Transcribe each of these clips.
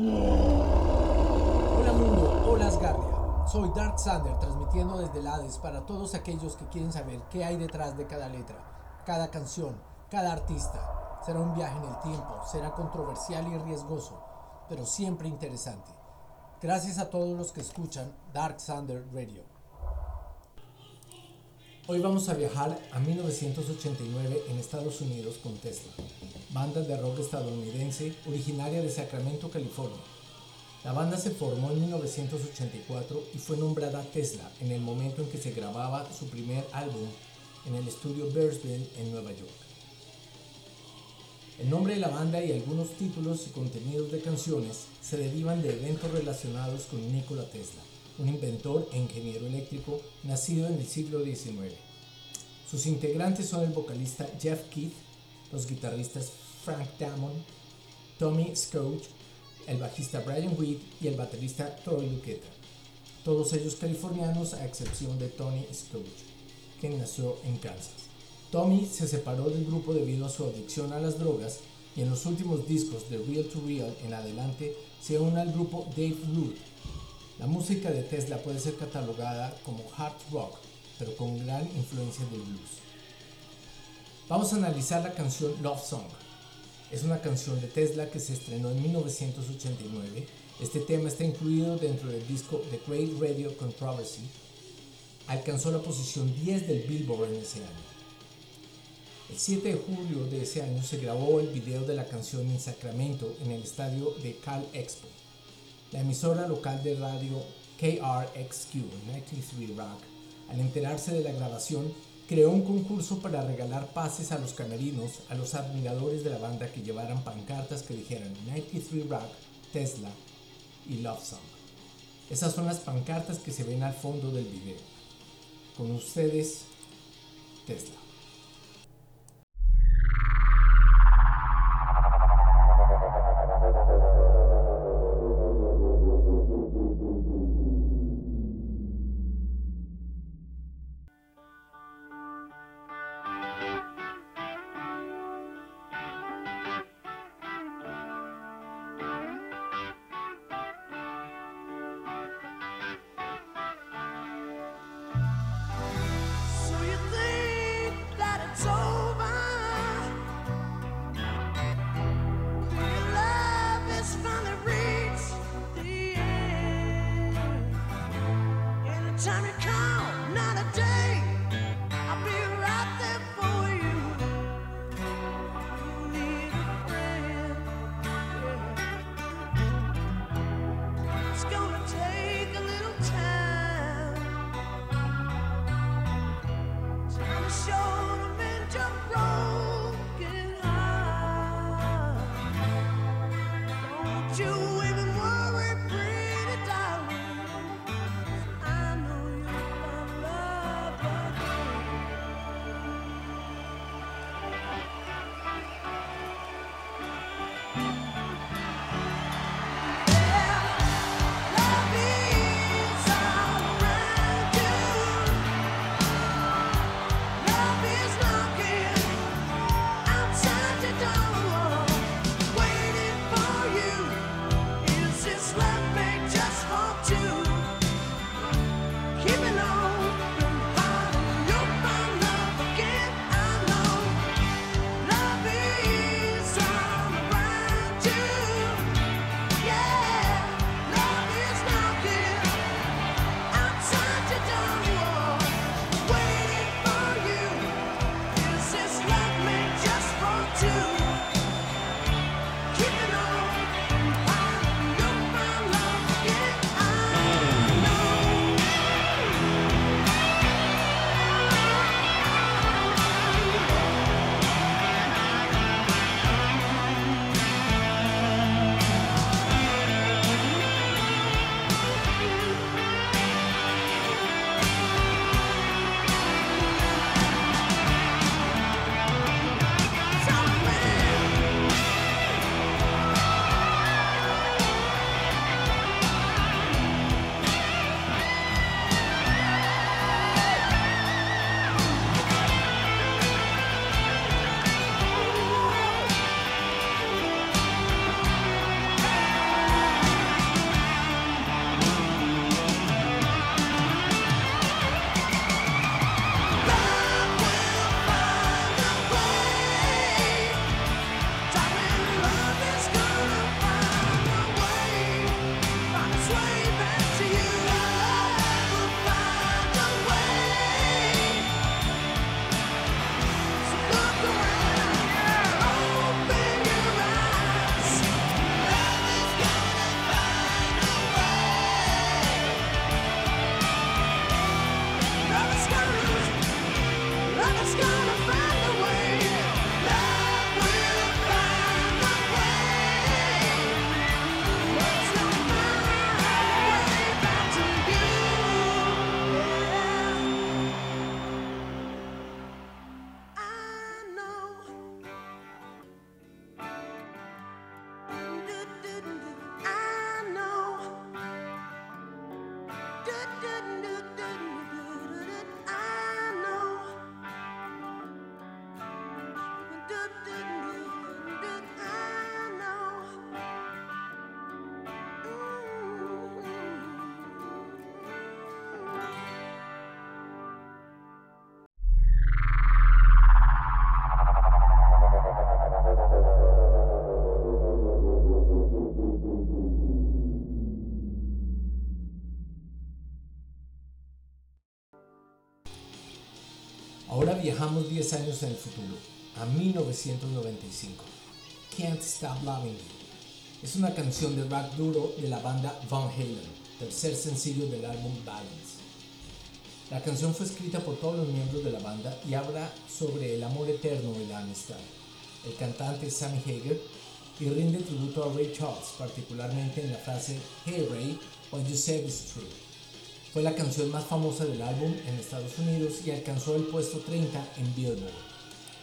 Hola mundo, hola Asgardia. Soy Dark Sander transmitiendo desde el Hades para todos aquellos que quieren saber qué hay detrás de cada letra, cada canción, cada artista. Será un viaje en el tiempo, será controversial y riesgoso, pero siempre interesante. Gracias a todos los que escuchan Dark Sander Radio. Hoy vamos a viajar a 1989 en Estados Unidos con Tesla, banda de rock estadounidense originaria de Sacramento, California. La banda se formó en 1984 y fue nombrada Tesla en el momento en que se grababa su primer álbum en el estudio Bearsville en Nueva York. El nombre de la banda y algunos títulos y contenidos de canciones se derivan de eventos relacionados con Nikola Tesla un inventor e ingeniero eléctrico nacido en el siglo XIX. Sus integrantes son el vocalista Jeff Keith, los guitarristas Frank Damon, Tommy Scotch, el bajista Brian Weed y el baterista Troy Luqueta. Todos ellos californianos a excepción de Tony Scotch, quien nació en Kansas. Tommy se separó del grupo debido a su adicción a las drogas y en los últimos discos de Real to Real en adelante se une al grupo Dave Root, la música de Tesla puede ser catalogada como hard rock, pero con gran influencia del blues. Vamos a analizar la canción Love Song. Es una canción de Tesla que se estrenó en 1989. Este tema está incluido dentro del disco The Great Radio Controversy. Alcanzó la posición 10 del Billboard en ese año. El 7 de julio de ese año se grabó el video de la canción en Sacramento en el estadio de Cal Expo. La emisora local de radio KRXQ 93 Rock, al enterarse de la grabación, creó un concurso para regalar pases a los camerinos a los admiradores de la banda que llevaran pancartas que dijeran 93 Rock, Tesla y Love Song. Esas son las pancartas que se ven al fondo del video. Con ustedes, Tesla. time 10 años en el futuro, a 1995. Can't Stop Loving You. Es una canción de rock duro de la banda Van Halen, tercer sencillo del álbum Balance. La canción fue escrita por todos los miembros de la banda y habla sobre el amor eterno y la amistad. El cantante Sammy Hager y rinde tributo a Ray Charles, particularmente en la frase Hey Ray, what you said is true. Fue la canción más famosa del álbum en Estados Unidos y alcanzó el puesto 30 en Billboard.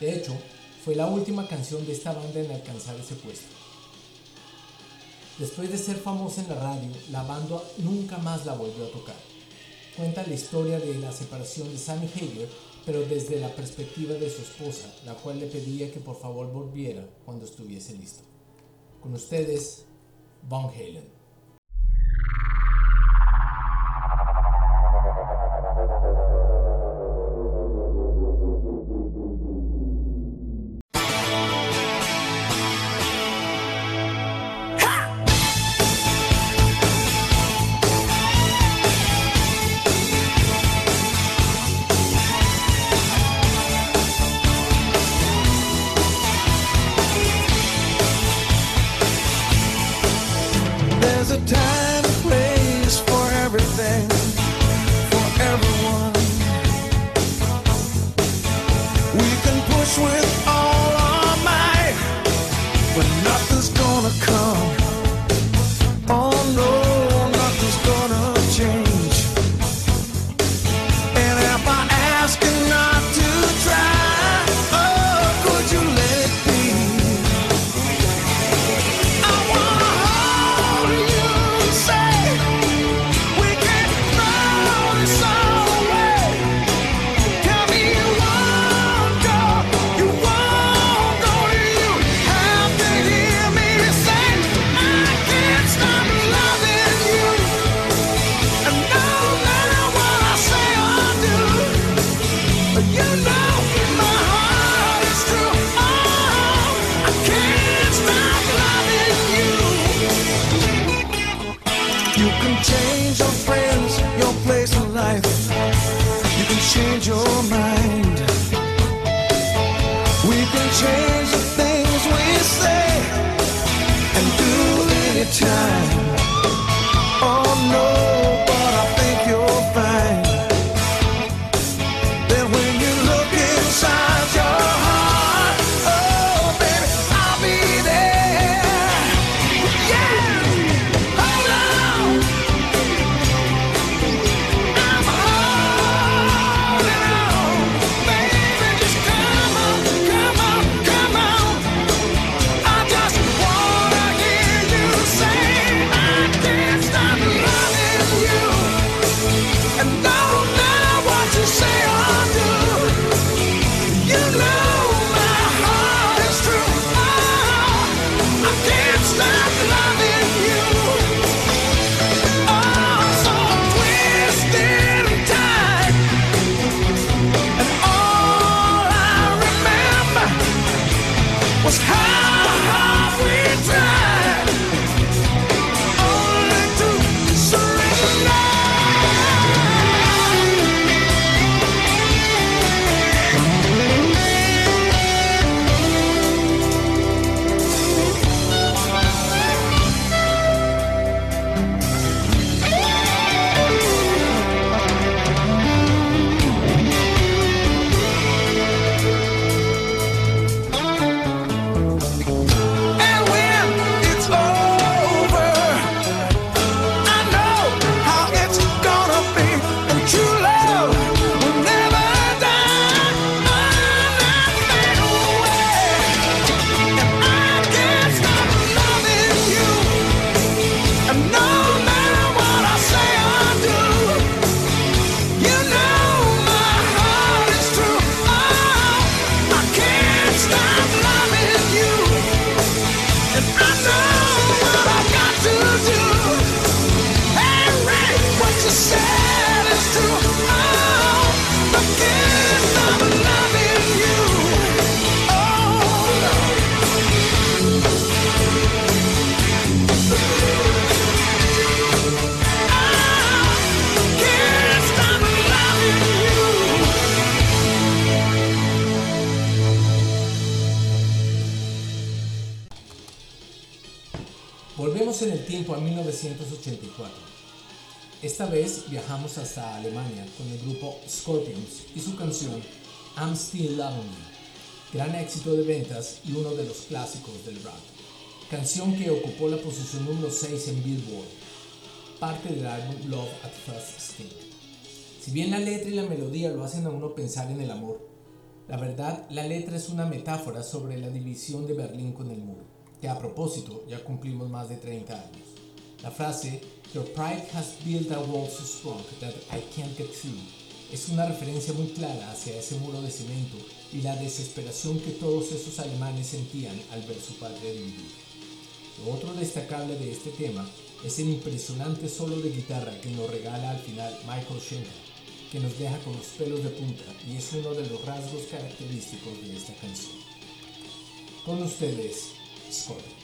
De hecho, fue la última canción de esta banda en alcanzar ese puesto. Después de ser famosa en la radio, la banda nunca más la volvió a tocar. Cuenta la historia de la separación de Sammy Hager, pero desde la perspectiva de su esposa, la cual le pedía que por favor volviera cuando estuviese listo. Con ustedes, Van Halen. place stop loving you. Esta vez viajamos hasta Alemania con el grupo Scorpions y su canción I'm Still Loving You, gran éxito de ventas y uno de los clásicos del rap. Canción que ocupó la posición número 6 en Billboard, parte del álbum Love at First Sting. Si bien la letra y la melodía lo hacen a uno pensar en el amor, la verdad, la letra es una metáfora sobre la división de Berlín con el muro, que a propósito ya cumplimos más de 30 años. La frase Your pride has built a wall so strong that I can't get through es una referencia muy clara hacia ese muro de cemento y la desesperación que todos esos alemanes sentían al ver su patria dividida. Lo otro destacable de este tema es el impresionante solo de guitarra que nos regala al final Michael Schenker, que nos deja con los pelos de punta y es uno de los rasgos característicos de esta canción. Con ustedes, Scorpion.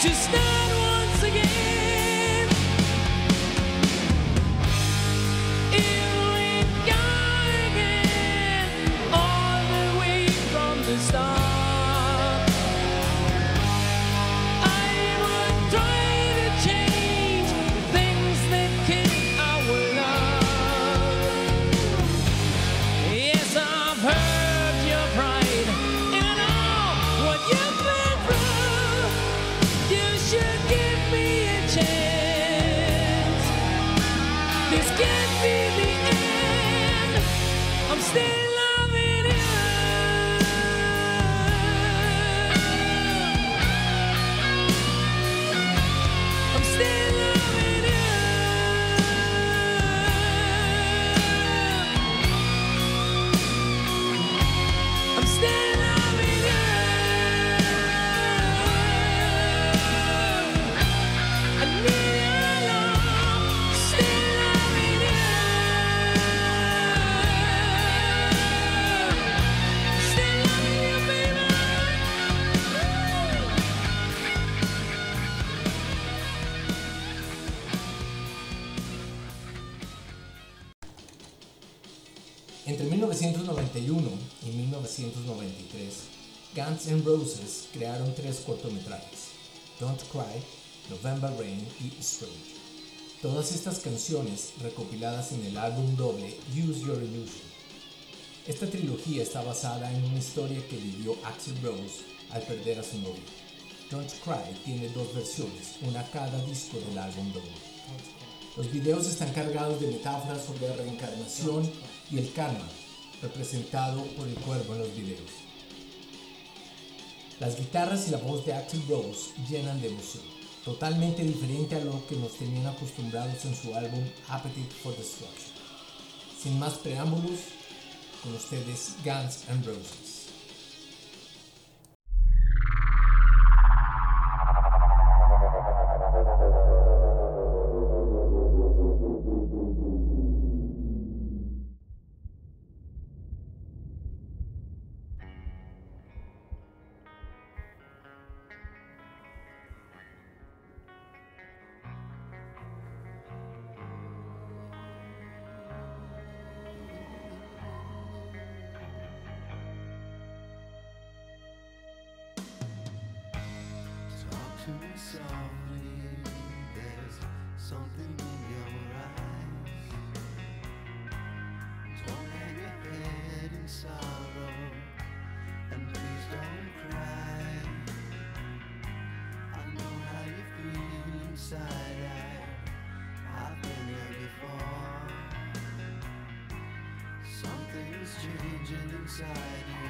Just stay. Guns N' Roses crearon tres cortometrajes, Don't Cry, November Rain y Strange. Todas estas canciones recopiladas en el álbum doble Use Your Illusion. Esta trilogía está basada en una historia que vivió Axel Rose al perder a su novio. Don't Cry tiene dos versiones, una cada disco del álbum doble. Los videos están cargados de metáforas sobre la reencarnación y el karma, representado por el cuervo en los videos. Las guitarras y la voz de Axel Rose llenan de emoción, totalmente diferente a lo que nos tenían acostumbrados en su álbum Appetite for Destruction. Sin más preámbulos, con ustedes Guns N' Roses. Softly. There's something in your eyes. Don't hang your head in sorrow, and please don't cry. I know how you feel inside. I, I've been there before. Something's changing inside you,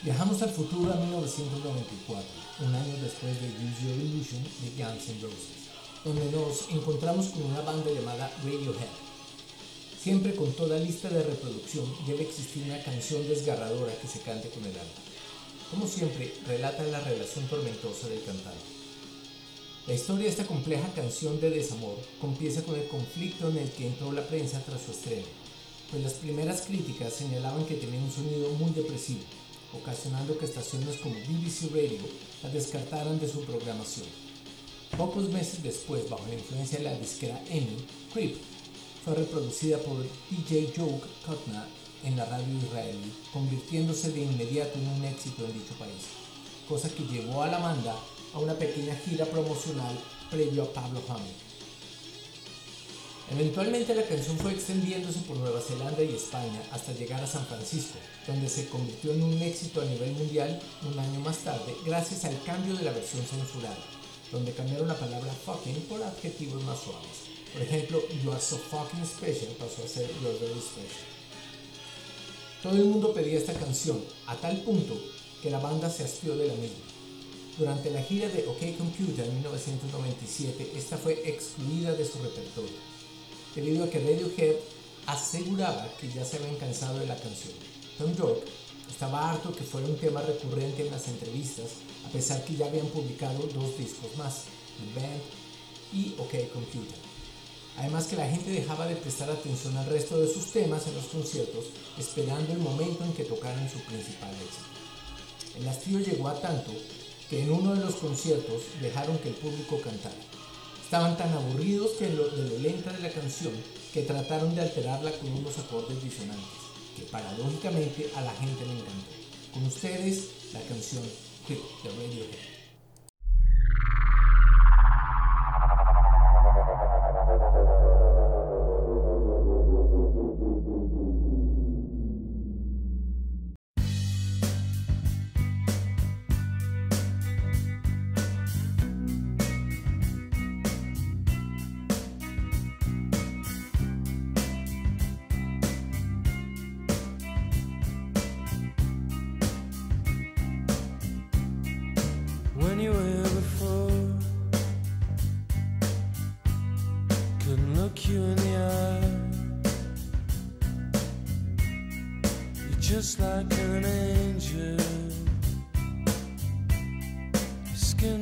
Viajamos al futuro a 1994, un año después de Use Your Illusion de Guns N' Roses, donde nos encontramos con una banda llamada Radiohead. Siempre con toda lista de reproducción debe existir una canción desgarradora que se cante con el alma. Como siempre, relata la relación tormentosa del cantante. La historia de esta compleja canción de desamor comienza con el conflicto en el que entró la prensa tras su estreno, pues las primeras críticas señalaban que tenía un sonido muy depresivo, ocasionando que estaciones como BBC Radio la descartaran de su programación. Pocos meses después, bajo la influencia de la disquera EMI, Creep fue reproducida por DJ Joe Kotna en la radio israelí, convirtiéndose de inmediato en un éxito en dicho país, cosa que llevó a la banda a una pequeña gira promocional previo a Pablo Hammond. Eventualmente la canción fue extendiéndose por Nueva Zelanda y España hasta llegar a San Francisco, donde se convirtió en un éxito a nivel mundial un año más tarde gracias al cambio de la versión censurada, donde cambiaron la palabra fucking por adjetivos más suaves. Por ejemplo, You are so fucking special pasó a ser You're very special. Todo el mundo pedía esta canción, a tal punto que la banda se hastió de la misma. Durante la gira de OK Computer en 1997, esta fue excluida de su repertorio, debido a que Radiohead aseguraba que ya se habían cansado de la canción. Tom York estaba harto que fuera un tema recurrente en las entrevistas, a pesar que ya habían publicado dos discos más, The Band y OK Computer. Además que la gente dejaba de prestar atención al resto de sus temas en los conciertos, esperando el momento en que tocaran su principal éxito. El hastío llegó a tanto que en uno de los conciertos dejaron que el público cantara. Estaban tan aburridos que de lo lenta de la canción que trataron de alterarla con unos acordes disonantes, que paradójicamente a la gente le encantó. Con ustedes, la canción Creep de Radiohead.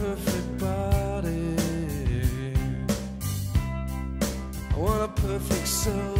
perfect body. I want a perfect soul.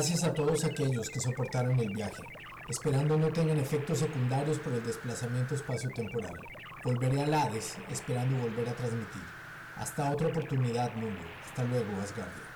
Gracias a todos aquellos que soportaron el viaje, esperando no tengan efectos secundarios por el desplazamiento espacio-temporal. Volveré al Hades, esperando volver a transmitir. Hasta otra oportunidad, mundo. Hasta luego, Asgardia.